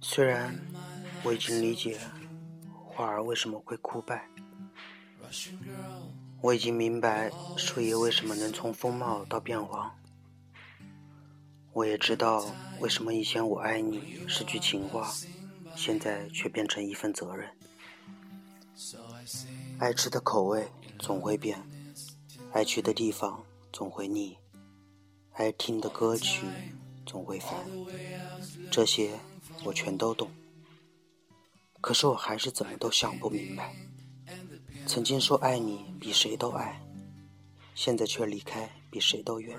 虽然我已经理解花儿为什么会枯败，我已经明白树叶为什么能从风貌到变黄，我也知道为什么以前我爱你是句情话，现在却变成一份责任。爱吃的口味总会变，爱去的地方总会腻，爱听的歌曲总会烦，这些我全都懂。可是我还是怎么都想不明白，曾经说爱你比谁都爱，现在却离开比谁都远。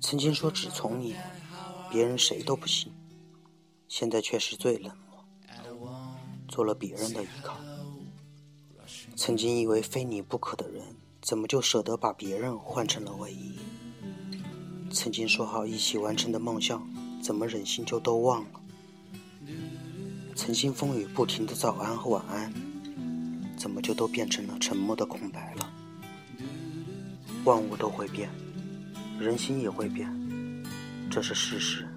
曾经说只从你，别人谁都不行，现在却是最冷漠，做了别人的依靠。曾经以为非你不可的人，怎么就舍得把别人换成了唯一？曾经说好一起完成的梦想，怎么忍心就都忘了？曾经风雨不停的早安和晚安，怎么就都变成了沉默的空白了？万物都会变，人心也会变，这是事实。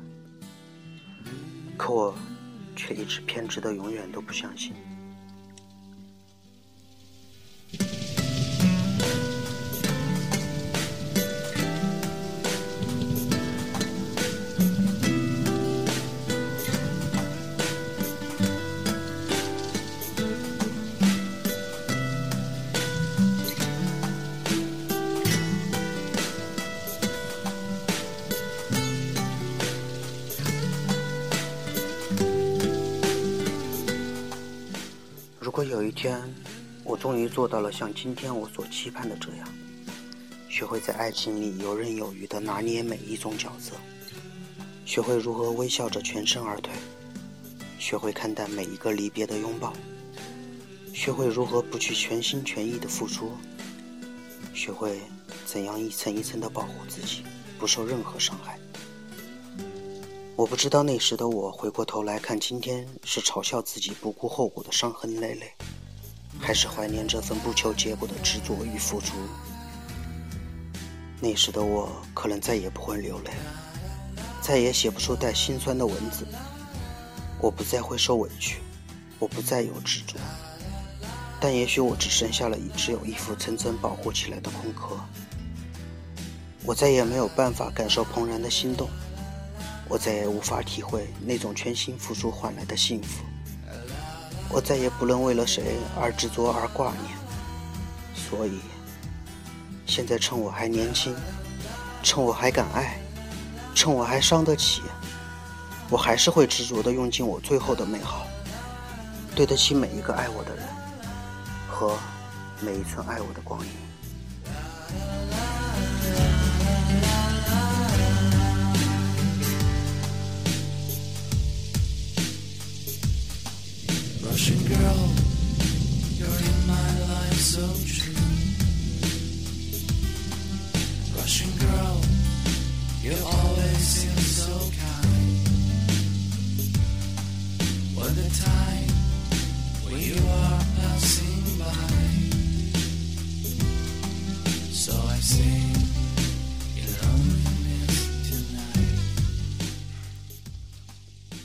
可我却一直偏执的永远都不相信。如果有一天，我终于做到了像今天我所期盼的这样，学会在爱情里游刃有余地拿捏每一种角色，学会如何微笑着全身而退，学会看淡每一个离别的拥抱，学会如何不去全心全意的付出，学会怎样一层一层地保护自己，不受任何伤害。我不知道那时的我回过头来看今天，是嘲笑自己不顾后果的伤痕累累，还是怀念这份不求结果的执着与付出。那时的我可能再也不会流泪，再也写不出带心酸的文字。我不再会受委屈，我不再有执着，但也许我只剩下了一只有一副层层保护起来的空壳。我再也没有办法感受怦然的心动。我再也无法体会那种全心付出换来的幸福。我再也不能为了谁而执着而挂念。所以，现在趁我还年轻，趁我还敢爱，趁我还伤得起，我还是会执着地用尽我最后的美好，对得起每一个爱我的人和每一寸爱我的光阴。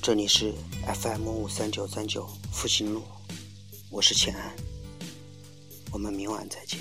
这里是 FM 五三九三九复兴路，我是钱安，我们明晚再见。